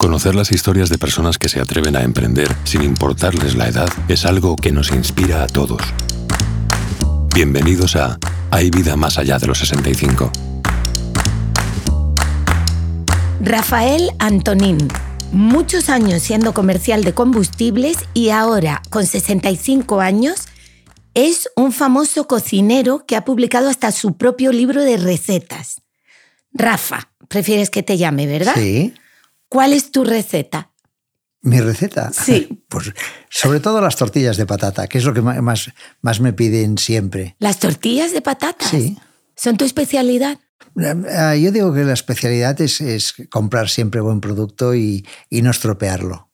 Conocer las historias de personas que se atreven a emprender sin importarles la edad es algo que nos inspira a todos. Bienvenidos a Hay vida más allá de los 65. Rafael Antonín, muchos años siendo comercial de combustibles y ahora, con 65 años, es un famoso cocinero que ha publicado hasta su propio libro de recetas. Rafa, prefieres que te llame, ¿verdad? Sí. ¿Cuál es tu receta? ¿Mi receta? Sí. Pues sobre todo las tortillas de patata, que es lo que más, más me piden siempre. ¿Las tortillas de patatas? Sí. ¿Son tu especialidad? Ah, Yo digo que la especialidad es, es comprar siempre buen producto y, y no estropearlo.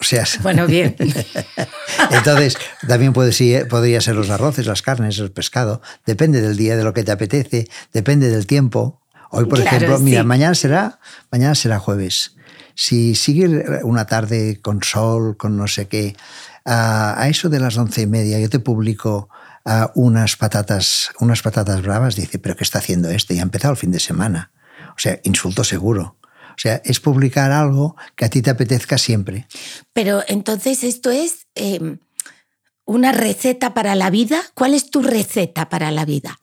O sea, Bueno, bien. entonces también puede ser, podría ser los arroces, las carnes, el pescado. Depende del día, de lo que te apetece, depende del tiempo. Hoy, por Claro, ejemplo, mira, sí. mañana será, mañana será jueves. Si sigue una tarde con sol, con no sé qué, a, eso de las once y media yo te publico unas patatas, unas patatas bravas, dice, pero ¿qué está haciendo este? Ya ha empezado el fin de semana. O sea, insulto seguro. O sea, es publicar algo que a ti te apetezca siempre. Pero entonces esto es eh, una receta para la vida. ¿Cuál es tu receta para la vida?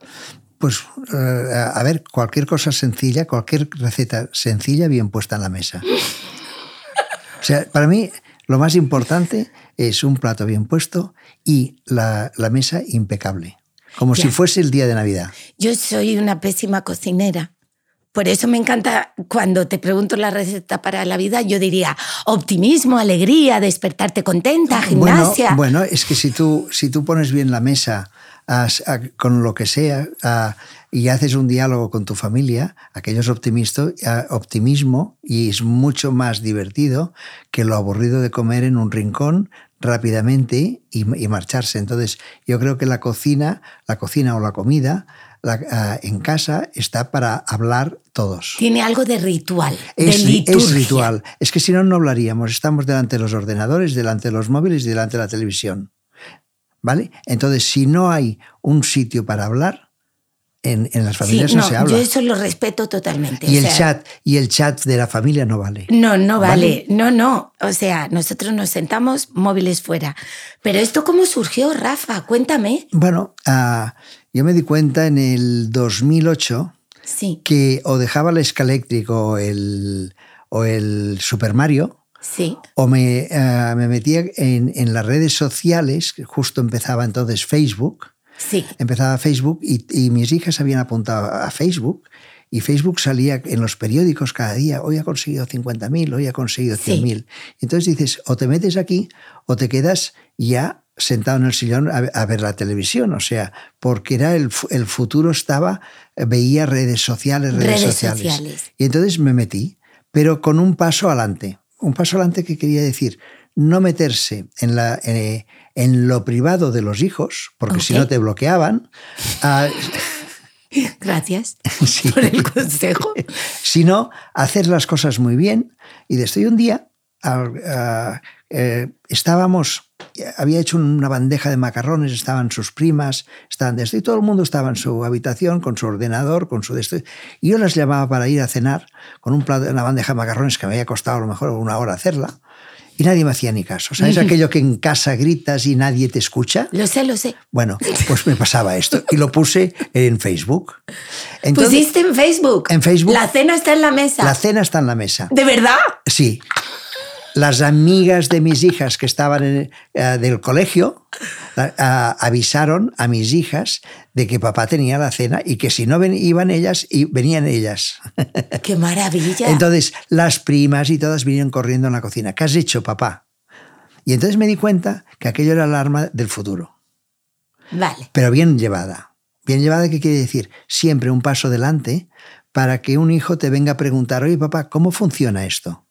Pues, eh, a ver, cualquier cosa sencilla, cualquier receta sencilla bien puesta en la mesa. O sea, para mí lo más importante es un plato bien puesto y la, la mesa impecable. Como Ya. si fuese el día de Navidad. Yo soy una pésima cocinera. Por eso me encanta cuando te pregunto la receta para la vida, yo diría optimismo, alegría, despertarte contenta, gimnasia. Bueno, bueno, es que si tú, si tú pones bien la mesa a- con lo que sea a- y haces un diálogo con tu familia, aquello es optimismo y es mucho más divertido que lo aburrido de comer en un rincón rápidamente y, y marcharse. Entonces, yo creo que la cocina, la cocina o la comida la- en casa está para hablar todos. Tiene algo de ritual, Es, de es ritual. Es que si no, no hablaríamos. Estamos delante de los ordenadores, delante de los móviles y delante de la televisión. ¿Vale? Entonces, si no hay un sitio para hablar, en, en las Sí, familias no, no, se habla. yo eso lo respeto totalmente. y o el sea, chat y el chat de la familia no vale. No, no vale. ¿Vale? No, no. O sea, nosotros nos sentamos móviles fuera. Pero esto cómo surgió, Rafa? Cuéntame. Bueno, ah, yo me di cuenta en el 2008 Sí, que o dejaba el escaléctrico o el, o el Super Mario sí. o me, eh, me metía en, en las redes sociales, que justo empezaba entonces Facebook, Sí, empezaba Facebook y, y mis hijas habían apuntado a Facebook y Facebook salía en los periódicos cada día, hoy ha conseguido 50.000, hoy ha conseguido Sí. 100.000. Entonces dices, o te metes aquí o te quedas ya sentado en el sillón a, a ver la televisión, o sea, porque era el, el futuro estaba, veía redes sociales, redes, Redes sociales. sociales. Y entonces me metí, pero con un paso adelante. Un paso adelante que quería decir, no meterse en, la, en, en lo privado de los hijos, porque si no te bloqueaban, gracias Sí. por el consejo. sino hacer las cosas muy bien. Y desde hoy un día ah, eh, estábamos, había hecho una bandeja de macarrones, estaban sus primas, estaban desde y todo el mundo estaba en su habitación con su ordenador, con su de esto. Y yo las llamaba para ir a cenar con un plato, una bandeja de macarrones que me había costado a lo mejor una hora hacerla. Y nadie me hacía ni caso. ¿Sabes aquello que en casa gritas y nadie te escucha? Lo sé, lo sé. Bueno, pues me pasaba esto y lo puse en Facebook. Entonces, Pusiste en Facebook. En Facebook. La cena está en la mesa. la cena está en la mesa. ¿De verdad? Sí. Las amigas de mis hijas que estaban en- eh, del colegio avisaron a mis hijas de que papá tenía la cena y que si no ven- iban ellas, y venían ellas. ¡Qué maravilla! Entonces las primas y todas vinieron corriendo en la cocina. ¿Qué has hecho, papá? Y entonces me di cuenta que aquello era el arma del futuro, vale. pero bien llevada. Bien llevada, ¿qué quiere decir? Siempre un paso adelante para que un hijo te venga a preguntar, oye, papá, ¿cómo funciona esto?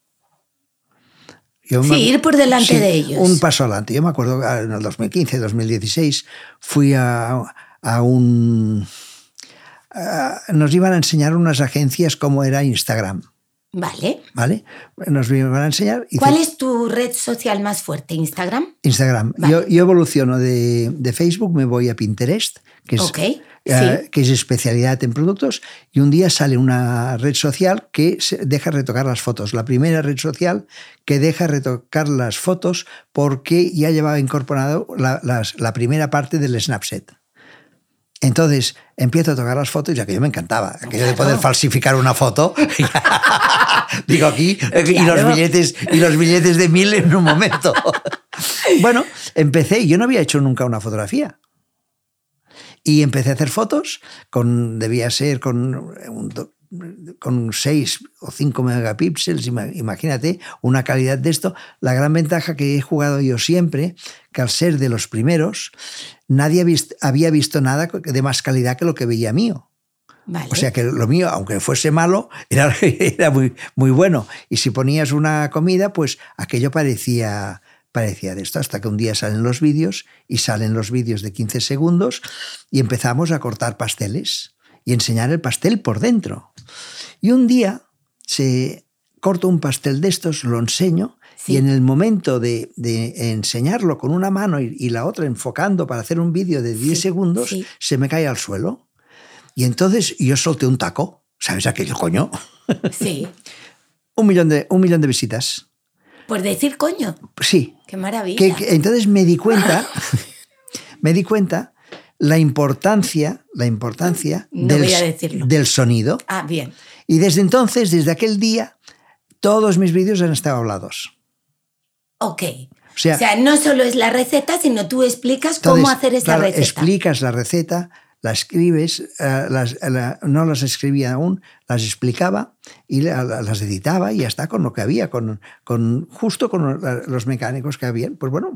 Yo Sí, me- ir por delante Sí, de ellos. Un paso adelante. Yo me acuerdo ah, en el 2015, 2016, fui a, a un... a- nos iban a enseñar unas agencias cómo era Instagram, Vale. ¿vale? Nos iban a enseñar... y ¿Cuál es tu red social más fuerte? ¿Instagram? Instagram. Vale. Yo, yo evoluciono de, de Facebook, me voy a Pinterest, que es, Ok. eh, que es especialidad en productos, y un día sale una red social que deja retocar las fotos. La primera red social que deja retocar las fotos porque ya llevaba incorporado la, la primera parte del Snapchat. Entonces empiezo a tocar las fotos y aquello me encantaba. Aquello de poder falsificar una foto. Digo aquí, y, los billetes, y los billetes de mil en un momento. bueno, empecé, yo no había hecho nunca una fotografía. Y empecé a hacer fotos, con, debía ser con un, con 6 o 5 megapíxeles, imagínate, una calidad de esto. La gran ventaja que he jugado yo siempre, que al ser de los primeros, nadie había visto nada de más calidad que lo que veía mío. O sea que lo mío, aunque fuese malo, era, era muy, muy bueno. Y si ponías una comida, pues aquello parecía, parecía de esto, hasta que un día salen los vídeos y salen los vídeos de 15 segundos y empezamos a cortar pasteles y enseñar el pastel por dentro. Y un día se corto un pastel de estos, lo enseño y en el momento de, enseñarlo con una mano y, la otra enfocando para hacer un vídeo de 10 segundos, se me cae al suelo. Y entonces yo solté un taco. ¿Sabes aquello, coño? Sí. un, millón de, un millón de visitas. Por decir coño. Sí. Qué maravilla. entonces me di cuenta, me di cuenta la importancia, la importancia del, del, sonido. Ah, bien. Y desde entonces, desde aquel día, todos mis vídeos han estado hablados. Ok. O sea, no solo es la receta, sino tú explicas cómo hacer esa receta. Explicas la receta, la escribes, eh, las, no las escribía aún, las explicaba y las editaba y ya está con lo que había, con, con, justo con los mecánicos que había. Pues bueno,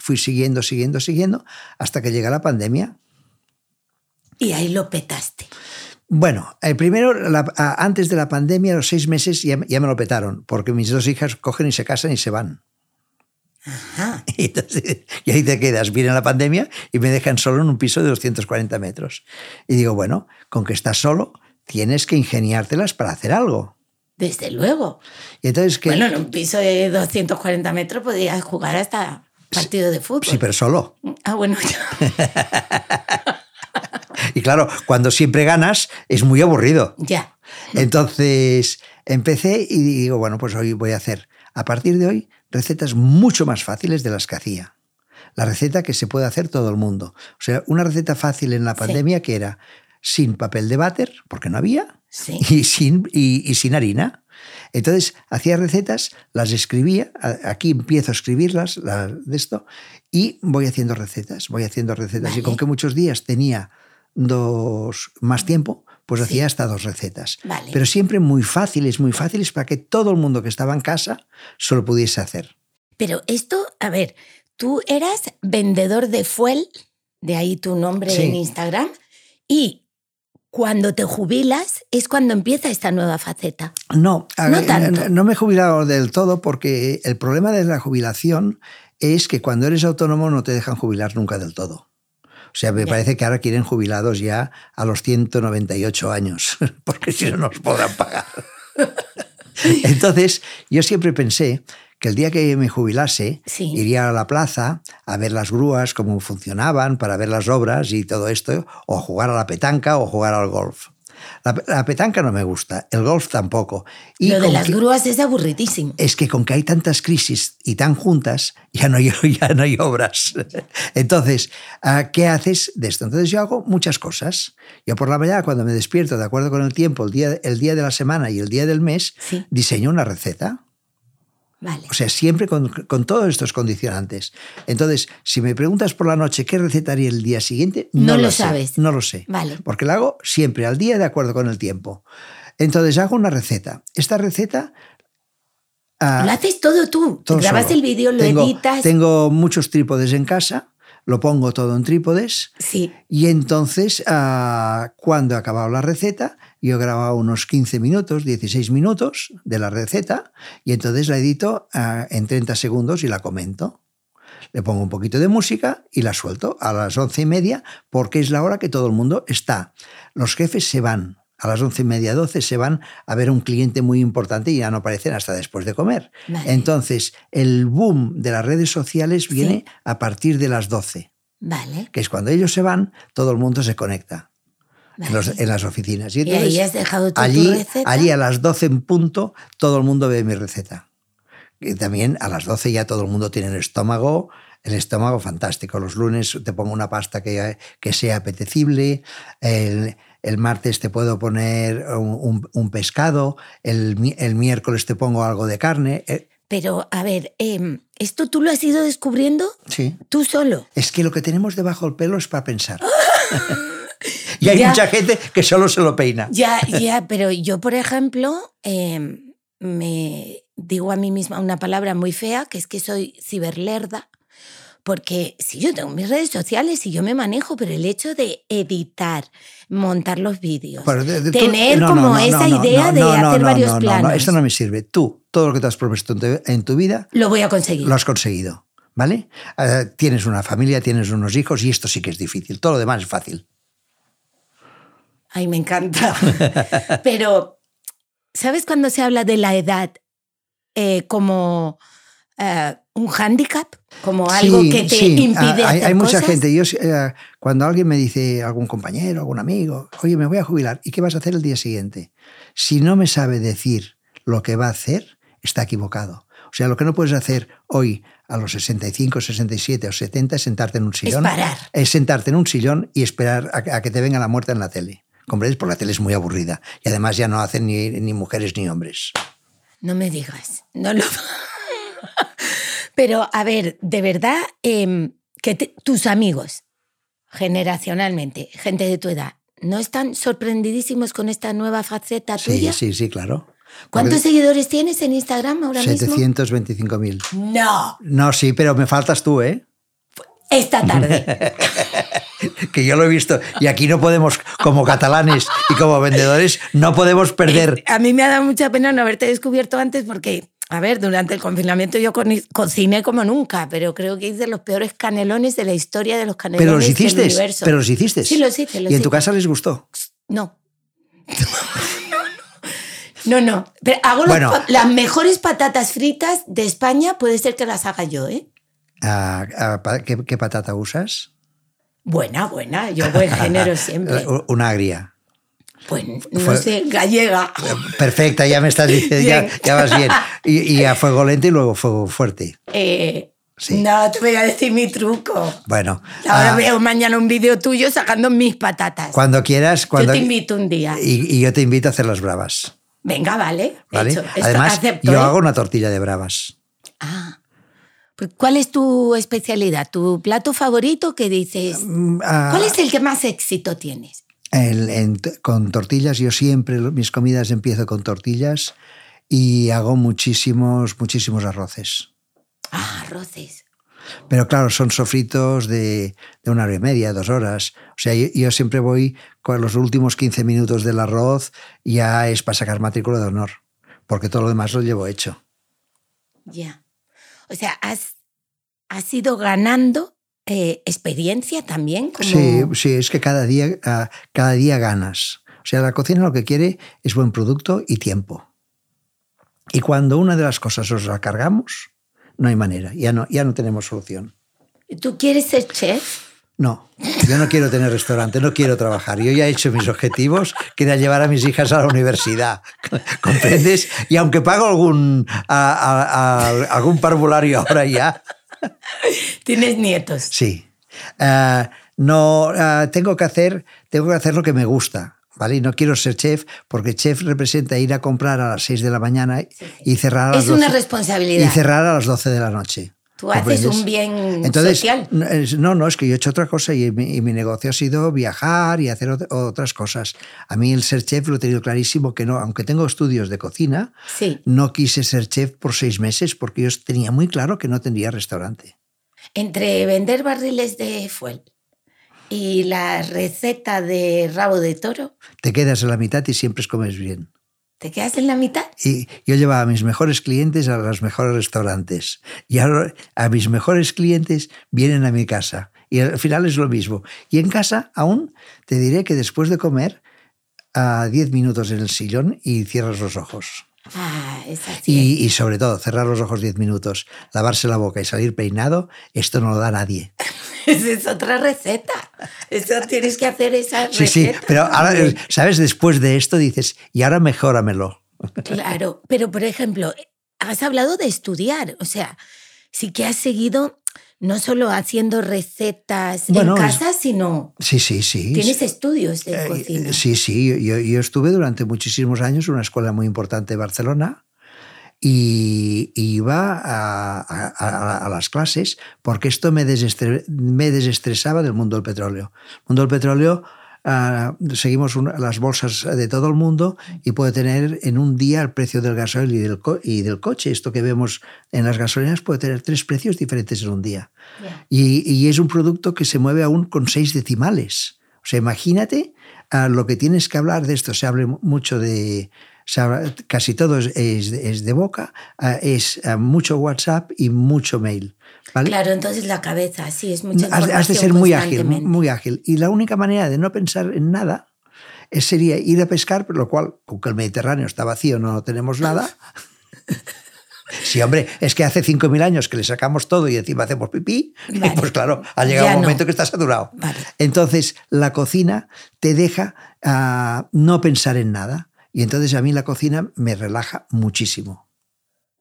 fui siguiendo, siguiendo, siguiendo, hasta que llega la pandemia. Y ahí lo petaste. Bueno, el primero, antes de la pandemia, los seis meses, ya, me lo petaron, porque mis dos hijas cogen y se casan y se van. Ajá. Y, ahí te quedas. Viene la pandemia y me dejan solo en un piso de 240 metros. Y digo, bueno, con que estás solo, tienes que ingeniártelas para hacer algo. Desde luego. Y entonces, ¿qué? Bueno, en un piso de 240 metros podías jugar hasta partido de fútbol. Sí, pero solo. Ah, bueno. Y claro, cuando siempre ganas es muy aburrido. Ya. Entonces empecé y digo, bueno, pues hoy voy a hacer, a partir de hoy, recetas mucho más fáciles de las que hacía. La receta que se puede hacer todo el mundo. O sea, una receta fácil en la pandemia que era sin papel de váter, porque no había, y, sin, y, sin harina. Entonces hacía recetas, las escribía, aquí empiezo a escribirlas de esto, y voy haciendo recetas, voy haciendo recetas. Y con que muchos días tenía dos, más tiempo, pues hacía hasta dos recetas. Pero siempre muy fáciles, muy fáciles para que todo el mundo que estaba en casa solo pudiese hacer. Pero esto, a ver, tú eras vendedor de fuel, de ahí tu nombre en Instagram, y cuando te jubilas es cuando empieza esta nueva faceta. No, no, no me he jubilado del todo porque el problema de la jubilación es que cuando eres autónomo no te dejan jubilar nunca del todo. O sea, me parece que ahora quieren jubilados ya a los 198 años, porque si no nos podrán pagar. Entonces, yo siempre pensé que el día que me jubilase iría a la plaza a ver las grúas, cómo funcionaban, para ver las obras y todo esto, o jugar a la petanca o jugar al golf. La, petanca no me gusta, el golf tampoco. Y Lo de las grúas es aburridísimo. Es que con que hay tantas crisis y tan juntas, ya no hay, ya no hay obras. Entonces, ah, ¿qué haces de esto? Entonces yo hago muchas cosas. Yo por la mañana, cuando me despierto, de acuerdo con el tiempo, el día, el día de la semana y el día del mes, diseño una receta. O sea, siempre con, todos estos condicionantes. Entonces, si me preguntas por la noche qué receta haría el día siguiente, no, lo, sabes. No lo sé. Vale. Porque la hago siempre al día de acuerdo con el tiempo. Entonces, hago una receta. Esta receta ah, lo haces todo tú. Grabas el vídeo, lo editas. Tengo muchos trípodes en casa, lo pongo todo en trípodes. Sí. Y entonces, ah, cuando he acabado la receta, yo grababa unos 15 minutos, 16 minutos de la receta y entonces la edito ah, en 30 segundos y la comento. Le pongo un poquito de música y la suelto a las once y media porque es la hora que todo el mundo está. Los jefes se van. A las once y media, doce se van a ver un cliente muy importante y ya no aparecen hasta después de comer. Entonces, el boom de las redes sociales viene a partir de las 12. Vale. Que es cuando ellos se van, todo el mundo se conecta. en, los- en las oficinas. Y ahí has dejado tu allí, receta. allí a las 12 en punto todo el mundo ve mi receta. Y también a las 12 ya todo el mundo tiene el estómago, el estómago fantástico. Los lunes te pongo una pasta que, que sea apetecible, el, el martes te puedo poner un, un- un pescado, el, el miércoles te pongo algo de carne. eh, Pero, a ver, em, ¿esto tú lo has ido descubriendo sí. tú solo? Es que lo que tenemos debajo del pelo es para pensar. y hay Ya. mucha gente que solo se lo peina. Ya, ya, pero yo, por ejemplo, em, me digo a mí misma una palabra muy fea, que es que soy ciberlerda, porque si yo tengo mis redes sociales y yo me manejo, pero el hecho de editar, montar los vídeos, tú- tener no, como no, esa no, idea de hacer varios no, no, planos, No, esto no me sirve. Tú, todo lo que te has propuesto en tu, en tu vida, lo voy a conseguir. lo has conseguido. ¿Vale? Eh, tienes una familia, tienes unos hijos y esto sí que es difícil. Todo lo demás es fácil. Ay, me encanta. Pero, ¿sabes cuando se habla de la edad eh, como eh, un hándicap? Como algo Sí, que te sí. impide Ah, hay, hacer hay mucha cosas? gente. Yo, eh, cuando alguien me dice, algún compañero, algún amigo, oye, me voy a jubilar, ¿y qué vas a hacer el día siguiente? Si no me sabe decir lo que va a hacer, está equivocado. O sea, lo que no puedes hacer hoy a los 65, 67 o 70 es sentarte en un sillón. parar. Es sentarte en un sillón y esperar a, que- a que te venga la muerte en la tele. ¿Comprendes? Porque la tele es muy aburrida. Y además ya no hacen ni, ni mujeres ni hombres. No me digas, no lo... Pero, a ver, de verdad, em, que te- tus amigos, generacionalmente, gente de tu edad, ¿no están sorprendidísimos con esta nueva faceta Sí, tuya? sí, sí, claro. ¿Cuántos Porque seguidores tienes en Instagram ahora mismo? 725.000. No, No, sí, pero me faltas tú, ¿eh? esta tarde. que yo lo he visto. Y aquí no podemos, como catalanes y como vendedores, no podemos perder. A mí me ha dado mucha pena no haberte descubierto antes porque, a ver, durante el confinamiento yo cociné como nunca, pero creo que hice los peores canelones de la historia de los canelones Pero los del hiciste, universo. pero los hiciste. Sí, los hice, los Y en tu casa les gustó. No. No, no. Pero hago Bueno. las mejores patatas fritas de España, puede ser que las haga yo, ¿eh? Ah, ah, ¿qué, qué patata usas? Buena, buena. Yo buen género siempre. Una agria. Pues no Fue- sé, gallega. Perfecta, ya me estás diciendo, ya, ya vas bien. Y, y a fuego lento y luego fuego fuerte. Eh, Sí. No te voy a decir mi truco. Bueno, Ahora ah, veo mañana un vídeo tuyo sacando mis patatas. cuando quieras, cuando, Yo te invito un día. y, y yo te invito a hacer las bravas. Venga, vale. ¿vale? Hecho. Además, acepto, yo ¿eh? hago una tortilla de bravas. Ah. Pues, ¿Cuál es tu especialidad? ¿Tu plato favorito que dices? Mm, ah, ¿Cuál es el que más éxito tienes? El- en- con tortillas, yo siempre mis comidas empiezo con tortillas y hago muchísimos, muchísimos arroces. Ah, arroces. Pero claro, son sofritos de, de una hora y media, dos horas. O sea, yo, yo siempre voy con los últimos 15 minutos del arroz, ya es para sacar matrícula de honor, porque todo lo demás lo llevo hecho. Ya. O sea, has, has ido ganando eh, experiencia también. Como... Sí, sí, es que cada día, ah, cada día ganas. O sea, la cocina lo que quiere es buen producto y tiempo. Y cuando una de las cosas os la cargamos, no hay manera, ya no, ya no tenemos solución. ¿Tú quieres ser chef? No, yo no quiero tener restaurante, no quiero trabajar. Yo ya he hecho mis objetivos, que era llevar a mis hijas a la universidad. ¿Comprendes? Y aunque pago algún, a- a- a- algún parvulario ahora ya, Tienes nietos. sí. Ah, no, ah, tengo, que hacer, tengo que hacer lo que me gusta. ¿Vale? Y no quiero ser chef, porque chef representa ir a comprar a las 6 de la mañana y cerrar a las Es una 12 responsabilidad. y cerrar a las 12 de la noche. Tú haces un bien Entonces, social. no, no, es que yo he hecho otra cosa y mi, y mi negocio ha sido viajar y hacer ot- otras cosas. A mí el ser chef lo he tenido clarísimo que no, aunque tengo estudios de cocina, Sí. no quise ser chef por seis meses porque yo tenía muy claro que no tendría restaurante. Entre vender barriles de fuel y la receta de rabo de toro, Te quedas en la mitad y siempre comes bien. ¿Te quedas en la mitad? Y yo llevaba a mis mejores clientes a los mejores restaurantes. Y ahora a mis mejores clientes vienen a mi casa. Y al final es lo mismo. Y en casa aún te diré que después de comer, a 10 minutos en el sillón y cierras los ojos. Ah, es así. Y, y sobre todo, cerrar los ojos 10 minutos, lavarse la boca y salir peinado, esto no lo da nadie. Esa es otra receta. Eso tienes que hacer esa receta. Sí, sí, pero ahora, ¿sabes? Después de esto dices, y ahora mejóramelo. Claro, pero por ejemplo, has hablado de estudiar, o sea, sí que has seguido no solo haciendo recetas Bueno, en es- casa, sino Sí, sí, sí. tienes estudios de Eh, cocina. Sí, sí, yo, yo estuve durante muchísimos años en una escuela muy importante de Barcelona y y iba a, a- a- a las clases porque esto me, desestre- me desestresaba del mundo del petróleo. El mundo del petróleo, seguimos las bolsas de todo el mundo y puede tener en un día el precio del gasoil y del, co- y del coche. Esto que vemos en las gasolineras puede tener tres precios diferentes en un día. Y, y es un producto que se mueve aún con seis decimales. O sea, imagínate lo que tienes que hablar de esto. Se habla mucho de... casi todo es, es de- es de boca, ah, es ah, mucho WhatsApp y mucho mail. ¿vale? Claro, entonces la cabeza, sí, es mucha Has, has de información ser muy ágil, muy ágil. Y la única manera de no pensar en nada es- sería ir a pescar, por lo cual, aunque el Mediterráneo está vacío, no tenemos nada. Sí, hombre, es que hace 5.000 años que le sacamos todo y encima hacemos pipí, Vale. pues claro, ha llegado Ya un no. momento que está saturado. Vale. Entonces, la cocina te deja ah, no pensar en nada. Y entonces a mí la cocina me relaja muchísimo.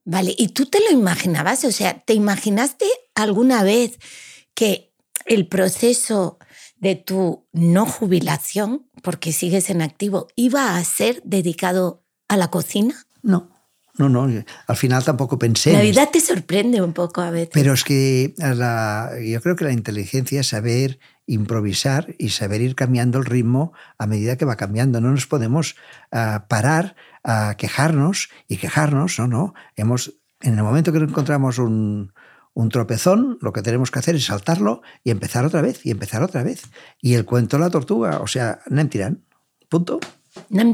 Vale, ¿y tú te lo imaginabas? O sea, ¿te imaginaste alguna vez que el proceso de tu no jubilación, porque sigues en activo, iba a ser dedicado a la cocina? No, no, no. Al final tampoco pensé. La vida te sorprende un poco a veces. Pero es que la- yo creo que la inteligencia es saber improvisar y saber ir cambiando el ritmo a medida que va cambiando. No nos podemos ah, parar a quejarnos y quejarnos, no, no. Hemos, en el momento que encontramos un, un tropezón, lo que tenemos que hacer es saltarlo y empezar otra vez, y empezar otra vez. Y el cuento de la tortuga, o sea, nem tirán, punto. Nem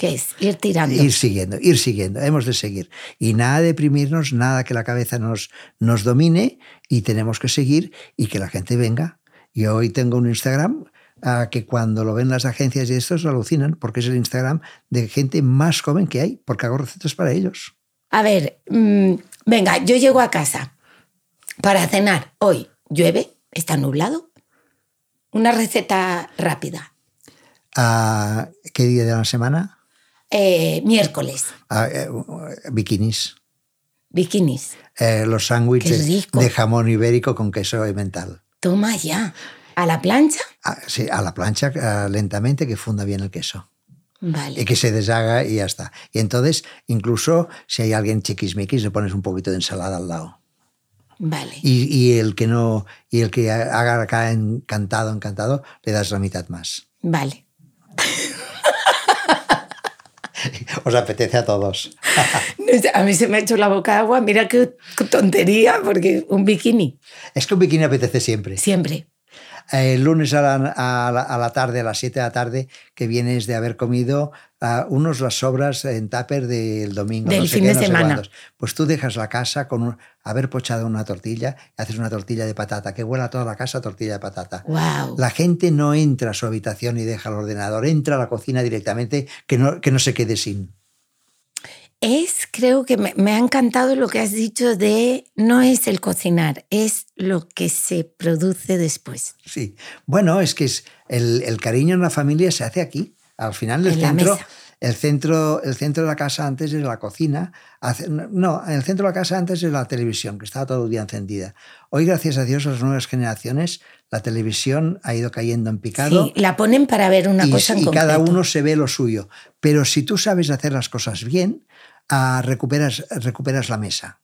que es ir tirando. Ir siguiendo, ir siguiendo, hemos de seguir. Y nada de deprimirnos, nada que la cabeza nos, nos domine y tenemos que seguir y que la gente venga. Yo hoy tengo un Instagram ah, que cuando lo ven las agencias y estos alucinan porque es el Instagram de gente más joven que hay, porque hago recetas para ellos. A ver, mm, venga, yo llego a casa para cenar. Hoy llueve, está nublado. Una receta rápida. Ah, ¿Qué día de la semana? Eh, miércoles, Ah, eh, bikinis. bikinis. Eh, los sándwiches de jamón ibérico con queso mental. Toma ya. ¿A la plancha? Ah, sí, a la plancha lentamente que funda bien el queso. y Vale. que se deshaga y ya está. Y entonces, incluso si hay alguien chiquismiquis, le pones un poquito de ensalada al lado. Vale. Y, y el que no, y el que haga acá encantado, encantado, le das la mitad más. Vale. Os apetece a todos. A mí se me ha hecho la boca agua. Mira qué tontería, porque un bikini. Es que un bikini apetece siempre. Siempre. El lunes a la, a la- a la tarde, a las 7 de la tarde, que vienes de haber comido ah, unos las sobras en tupper del domingo. Del no sé fin qué, de no semana. Pues tú dejas la casa con un- haber pochado una tortilla y haces una tortilla de patata, que huela toda la casa tortilla de patata. Wow. La gente no entra a su habitación y deja el ordenador, entra a la cocina directamente, que no, que no se quede sin. Es, creo que me, me ha encantado lo que has dicho de no es el cocinar, es lo que se produce después. Sí. Bueno, es que es el, el cariño en la familia se hace aquí. Al final el En centro, el centro, el centro de la casa antes era la cocina. Hace- no, el centro de la casa antes era la televisión, que estaba todo el día encendida. Hoy, gracias a Dios, a las nuevas generaciones, la televisión ha ido cayendo en picado. Sí, la ponen para ver una y, cosa en y cada uno se ve lo suyo. Pero si tú sabes hacer las cosas bien, ah, recuperas, recuperas la mesa.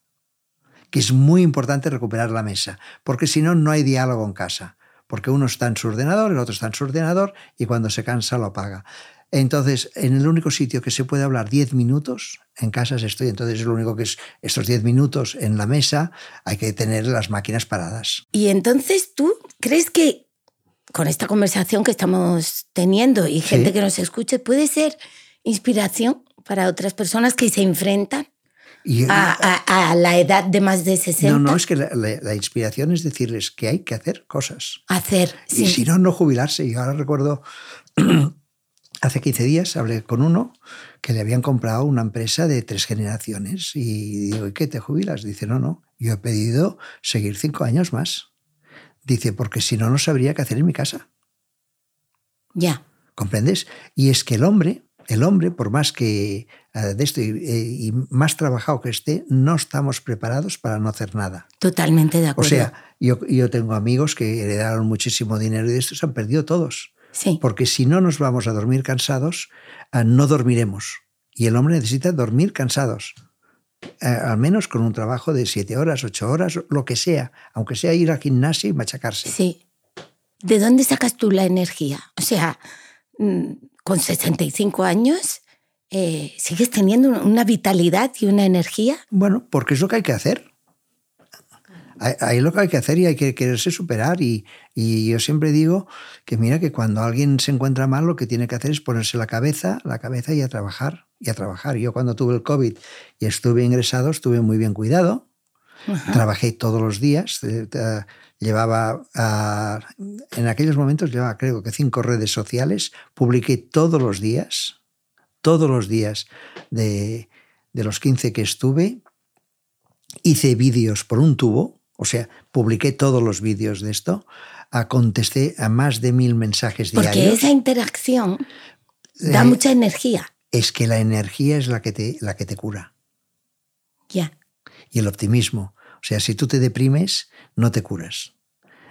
Que es muy importante recuperar la mesa, porque si no, no hay diálogo en casa. Porque uno está en su ordenador, el otro está en su ordenador y cuando se cansa lo apaga. Entonces, en el único sitio que se puede hablar 10 minutos, en casas estoy, entonces lo único que es estos 10 minutos en la mesa, hay que tener las máquinas paradas. Y entonces tú crees que con esta conversación que estamos teniendo y gente que nos escuche puede ser inspiración para otras personas que se enfrentan Y, a, a- a la edad de más de 60? no, no, es que la, la- la inspiración es decirles que hay que hacer cosas. Hacer. Y sí. si no, no jubilarse. Y ahora recuerdo, hace 15 días hablé con uno que le habían comprado una empresa de tres generaciones. Y digo, ¿y qué te jubilas? Dice, no, no, yo he pedido seguir cinco años más. Dice, porque si no, no sabría qué hacer en mi casa. Ya. ¿Comprendes? Y es que el hombre, el hombre, por más que eh, de esto y, eh, y más trabajado que esté, no estamos preparados para no hacer nada. Totalmente de O acuerdo. sea, yo, yo tengo amigos que heredaron muchísimo dinero y de esto se han perdido todos. sí. Porque si no nos vamos a dormir cansados, ah, no dormiremos. Y el hombre necesita dormir cansados. Eh, al menos con un trabajo de siete horas, ocho horas, lo que sea. Aunque sea ir al gimnasio y machacarse. Sí. ¿De dónde sacas tú la energía? O sea, mm, con 65 años, eh, ¿sigues teniendo una vitalidad y una energía? Bueno, porque es lo que hay que hacer. Ahí lo que hay que hacer y hay que quererse superar. Y, y yo siempre digo que mira que cuando alguien se encuentra mal, lo que tiene que hacer es ponerse la cabeza, la cabeza y a trabajar. Y a trabajar. Yo cuando tuve el COVID y estuve ingresado, estuve muy bien cuidado. Trabajé todos los días. eh, Llevaba, ah, en aquellos momentos llevaba creo que cinco redes sociales. Publiqué todos los días, todos los días de, de los 15 que estuve. Hice vídeos por un tubo, o sea, publiqué todos los vídeos de esto. contesté a más de mil mensajes Porque diarios. esa interacción da Eh, mucha energía. Es que la energía es la que te, la que te cura. Y el optimismo. O sea, si tú te deprimes, no te curas.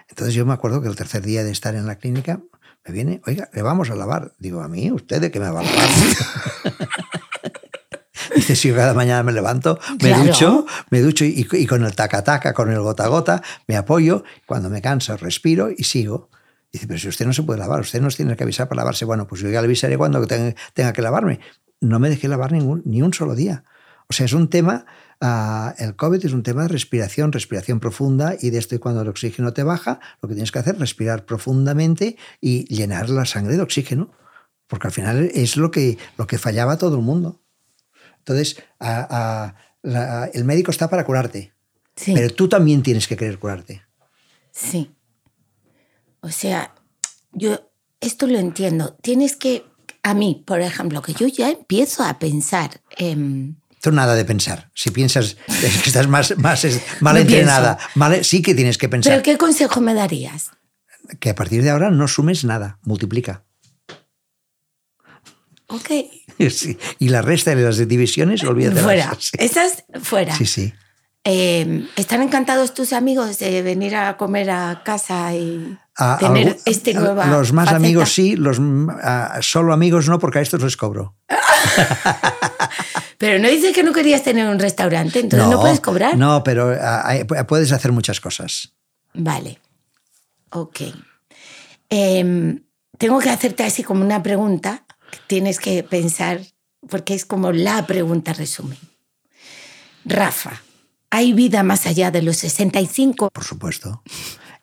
Entonces yo me acuerdo que el tercer día de estar en la clínica me viene, oiga, le vamos a lavar. Digo, ¿a mí? ¿Usted de qué me va a lavar? Dice, si yo cada mañana me levanto, me Claro. ducho, me ducho y, y con el taca-taca, con el gota-gota, me apoyo, cuando me canso respiro y sigo. Dice, pero si usted no se puede lavar, usted nos tiene que avisar para lavarse. Bueno, pues yo ya le avisaré cuando tenga, tenga que lavarme. No me dejé lavar ningún, ni un solo día. O sea, es un tema, ah, el COVID es un tema de respiración, respiración profunda y de esto y cuando el oxígeno te baja, lo que tienes que hacer es respirar profundamente y llenar la sangre de oxígeno, porque al final es lo que, lo que fallaba a todo el mundo. Entonces, a- a- la- el médico está para curarte, Sí. pero tú también tienes que querer curarte. Sí. O sea, yo esto lo entiendo. Tienes que, a mí, por ejemplo, que yo ya empiezo a pensar en... Nada de pensar. Si piensas es que estás más, más mal No entrenada, mal- sí que tienes que pensar. ¿Pero qué consejo me darías? Que a partir de ahora no sumes nada, multiplica. Ok. Sí. Y la resta de las divisiones, olvídate. Fuera. Esas fuera. Sí, sí. Eh, ¿Están encantados tus amigos de venir a comer a casa y A- tener este nueva Los más faceta? amigos sí, los a- solo amigos no, porque a estos les cobro. Pero no dices que no querías tener un restaurante, entonces no, puedes cobrar. No, pero a- puedes hacer muchas cosas. Vale. Ok. Em, tengo que hacerte así como una pregunta. que Tienes que pensar, porque es como la pregunta resumen. Rafa, ¿hay vida más allá de los 65? Por supuesto.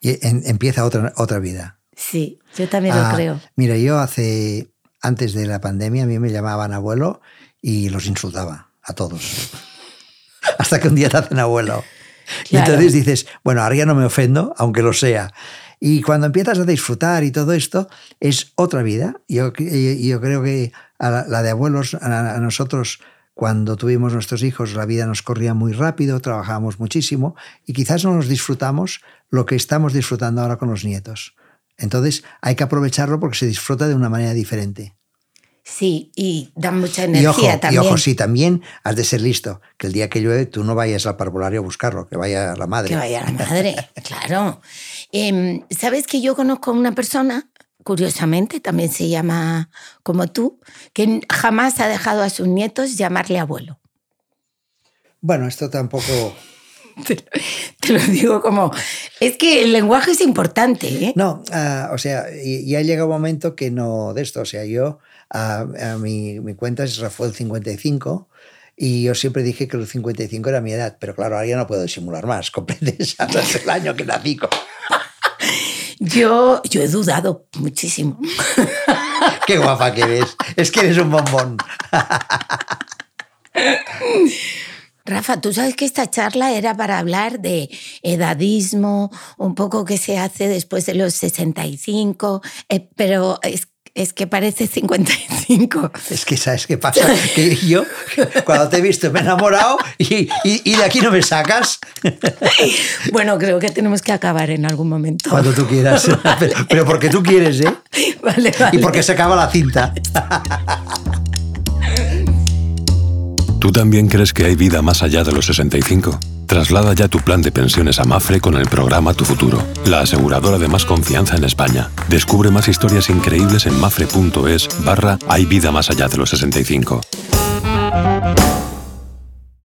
Y en- empieza otra, otra vida. Sí, yo también Ah, lo creo. Mira, yo hace, antes de la pandemia, a mí me llamaban abuelo y los insultaba a todos. Hasta que un día te hacen abuelo. Y entonces dices, bueno, ahora ya no me ofendo, aunque lo sea. Y cuando empiezas a disfrutar y todo esto, es otra vida. Yo, yo- yo creo que a la, la de abuelos, a, a nosotros, cuando tuvimos nuestros hijos, la vida nos corría muy rápido, trabajábamos muchísimo y quizás no nos disfrutamos lo que estamos disfrutando ahora con los nietos. Entonces hay que aprovecharlo porque se disfruta de una manera diferente. Sí, y da mucha Y energía ojo, y también. ojo, sí, también has de ser listo, que el día que llueve tú no vayas al parvulario a buscarlo, que vaya la madre. Que vaya la madre, claro. Em, Sabes que yo conozco a una persona, curiosamente, también se llama como tú, que jamás ha dejado a sus nietos llamarle abuelo. Bueno, esto tampoco... Te, te lo digo como... Es que el lenguaje es importante, ¿eh? No, ah, o sea, ya llega un momento que no de esto. O sea, yo, ah, a mi, mi cuenta es Rafael 55 y yo siempre dije que los 55 era mi edad, pero claro, ahora ya no puedo disimular más, ¿comprendes? Es el año que nací. Yo, yo he dudado muchísimo. Qué guapa que eres. Es que eres un bombón. Rafa, tú sabes que esta charla era para hablar de edadismo, un poco qué se hace después de los 65, eh, pero es- es que parece 55. Es que, ¿sabes qué pasa? Que yo, cuando te he visto, me he enamorado y, y, de aquí no me sacas. Bueno, creo que tenemos que acabar en algún momento. Cuando tú quieras. Pero, porque tú quieres, ¿eh? Vale, vale. Y porque se acaba la cinta. ¿Tú también crees que hay vida más allá de los 65? Traslada ya tu plan de pensiones a Mafre con el programa Tu Futuro, la aseguradora de más confianza en España. Descubre más historias increíbles en mafre.es barra Hay vida más allá de los 65.